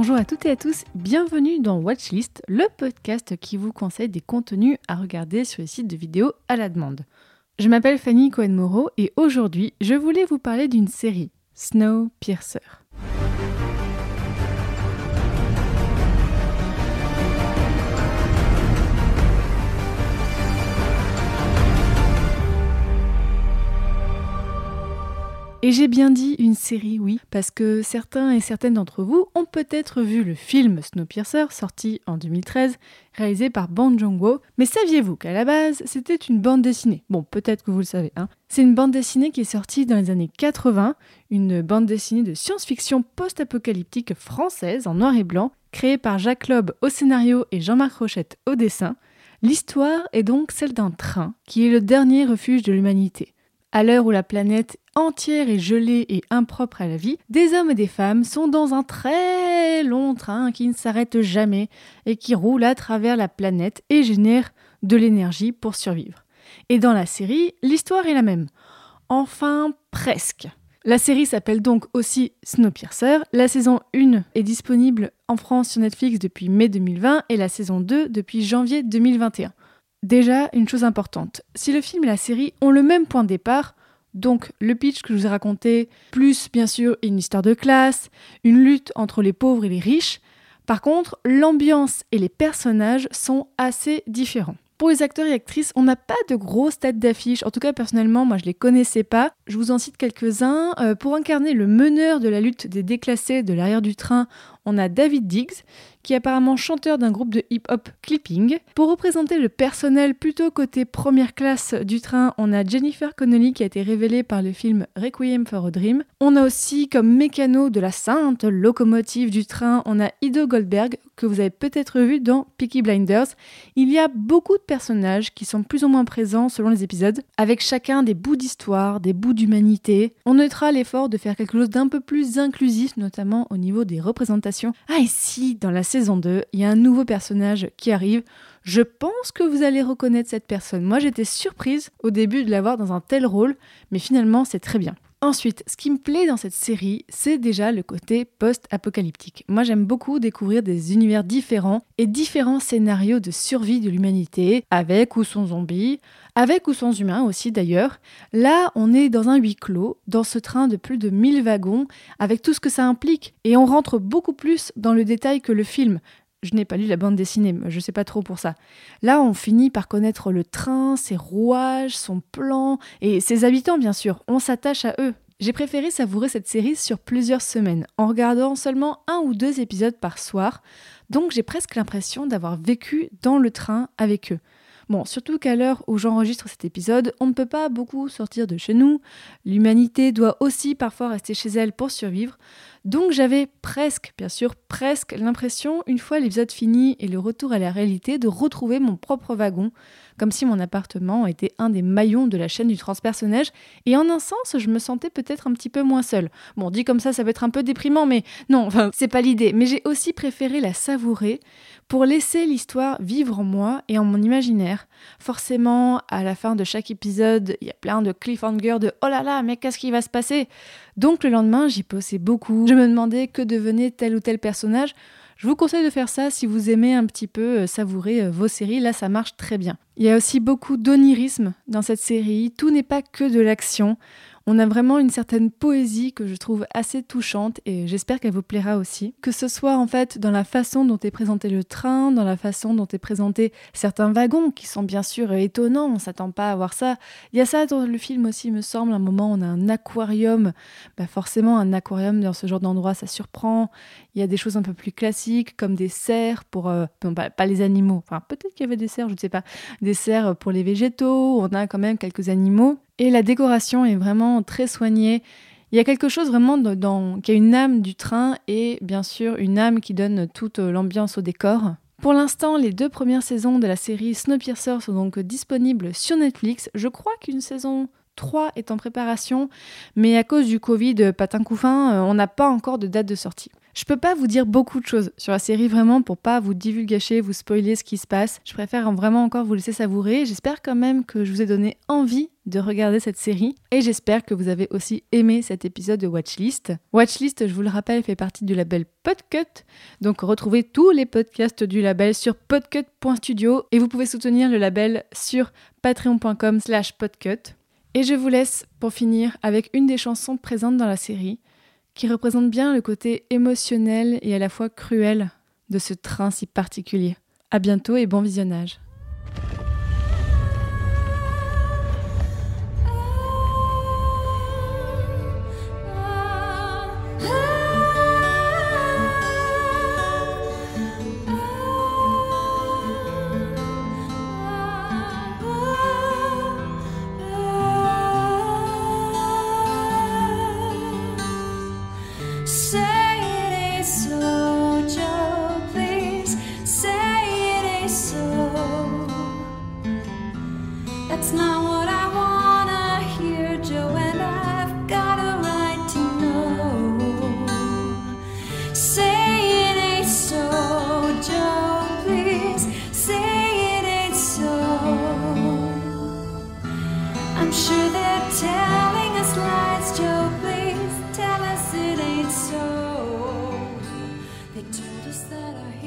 Bonjour à toutes et à tous, bienvenue dans Watchlist, le podcast qui vous conseille des contenus à regarder sur les sites de vidéos à la demande. Je m'appelle Fanny Cohen-Moreau et aujourd'hui, je voulais vous parler d'une série, Snowpiercer. Et j'ai bien dit une série, oui, parce que certains et certaines d'entre vous ont peut-être vu le film Snowpiercer, sorti en 2013, réalisé par Bong Joon-ho. Mais saviez-vous qu'à la base, c'était une bande dessinée? Bon, peut-être que vous le savez, hein. C'est une bande dessinée qui est sortie dans les années 80, une bande dessinée de science-fiction post-apocalyptique française en noir et blanc, créée par Jacques Loeb au scénario et Jean-Marc Rochette au dessin. L'histoire est donc celle d'un train qui est le dernier refuge de l'humanité. À l'heure où la planète entière et gelée et impropre à la vie, des hommes et des femmes sont dans un très long train qui ne s'arrête jamais et qui roule à travers la planète et génère de l'énergie pour survivre. Et dans la série, l'histoire est la même. Enfin, presque. La série s'appelle donc aussi Snowpiercer. La saison 1 est disponible en France sur Netflix depuis mai 2020 et la saison 2 depuis janvier 2021. Déjà, une chose importante, si le film et la série ont le même point de départ, donc le pitch que je vous ai raconté, plus bien sûr une histoire de classe, une lutte entre les pauvres et les riches, par contre, l'ambiance et les personnages sont assez différents. Pour les acteurs et actrices, on n'a pas de grosses têtes d'affiche. En tout cas, personnellement, moi, je les connaissais pas. Je vous en cite quelques-uns. Euh, pour incarner le meneur de la lutte des déclassés de l'arrière du train, on a David Diggs, qui est apparemment chanteur d'un groupe de hip-hop clipping. Pour représenter le personnel plutôt côté première classe du train, on a Jennifer Connelly qui a été révélée par le film Requiem for a Dream. On a aussi comme mécano de la sainte locomotive du train, on a Ido Goldberg que vous avez peut-être vu dans Peaky Blinders. Il y a beaucoup de personnages qui sont plus ou moins présents selon les épisodes, avec chacun des bouts d'histoire, des bouts d'humanité. On notera l'effort de faire quelque chose d'un peu plus inclusif, notamment au niveau des représentations. Ah et si, dans la saison 2, il y a un nouveau personnage qui arrive. Je pense que vous allez reconnaître cette personne. Moi, j'étais surprise au début de l'avoir dans un tel rôle, mais finalement, c'est très bien. Ensuite, ce qui me plaît dans cette série, c'est déjà le côté post-apocalyptique. Moi, j'aime beaucoup découvrir des univers différents et différents scénarios de survie de l'humanité, avec ou sans zombies, avec ou sans humains aussi d'ailleurs. Là, on est dans un huis clos, dans ce train de plus de 1000 wagons, avec tout ce que ça implique, et on rentre beaucoup plus dans le détail que le film. Je n'ai pas lu la bande dessinée, je sais pas trop pour ça. Là, on finit par connaître le train, ses rouages, son plan et ses habitants, bien sûr. On s'attache à eux. J'ai préféré savourer cette série sur plusieurs semaines, en regardant seulement un ou deux épisodes par soir, donc j'ai presque l'impression d'avoir vécu dans le train avec eux. Bon, surtout qu'à l'heure où j'enregistre cet épisode, on ne peut pas beaucoup sortir de chez nous. L'humanité doit aussi parfois rester chez elle pour survivre. Donc j'avais presque, bien sûr, presque l'impression, une fois l'épisode fini et le retour à la réalité, de retrouver mon propre wagon, comme si mon appartement était un des maillons de la chaîne du transpersonnage. Et en un sens, je me sentais peut-être un petit peu moins seule. Bon, dit comme ça, ça peut être un peu déprimant, mais non, c'est pas l'idée. Mais j'ai aussi préféré la savourer pour laisser l'histoire vivre en moi et en mon imaginaire. Forcément, à la fin de chaque épisode, il y a plein de cliffhangers de oh là là, mais qu'est-ce qui va se passer? Donc le lendemain, j'y posais beaucoup. Me demandais que devenait tel ou tel personnage. Je vous conseille de faire ça si vous aimez un petit peu euh, savourer euh, vos séries. Là, ça marche très bien. Il y a aussi beaucoup d'onirisme dans cette série. Tout n'est pas que de l'action. On a vraiment une certaine poésie que je trouve assez touchante et j'espère qu'elle vous plaira aussi. Que ce soit en fait dans la façon dont est présenté le train, dans la façon dont est présenté certains wagons qui sont bien sûr étonnants, on s'attend pas à voir ça. Il y a ça dans le film aussi, me semble, un moment on a un aquarium. Bah forcément, un aquarium dans ce genre d'endroit, ça surprend. Il y a des choses un peu plus classiques comme des serres pour euh, non, pas, pas, les animaux. Enfin, peut-être qu'il y avait des serres, je ne sais pas. Des serres pour les végétaux. On a quand même quelques animaux. Et la décoration est vraiment très soignée. Il y a quelque chose vraiment dans, qui a une âme du train et bien sûr une âme qui donne toute l'ambiance au décor. Pour l'instant, les deux premières saisons de la série Snowpiercer sont donc disponibles sur Netflix. Je crois qu'une saison 3 est en préparation, mais à cause du Covid, patin couffin, on n'a pas encore de date de sortie. Je peux pas vous dire beaucoup de choses sur la série vraiment pour pas vous divulgacher, vous spoiler ce qui se passe. Je préfère vraiment encore vous laisser savourer. J'espère quand même que je vous ai donné envie de regarder cette série et j'espère que vous avez aussi aimé cet épisode de Watchlist. Watchlist, je vous le rappelle, fait partie du label Podcut. Donc retrouvez tous les podcasts du label sur podcut.studio et vous pouvez soutenir le label sur patreon.com/podcut. Et je vous laisse pour finir avec une des chansons présentes dans la série qui représente bien le côté émotionnel et à la fois cruel de ce train si particulier. À bientôt et bon visionnage. that I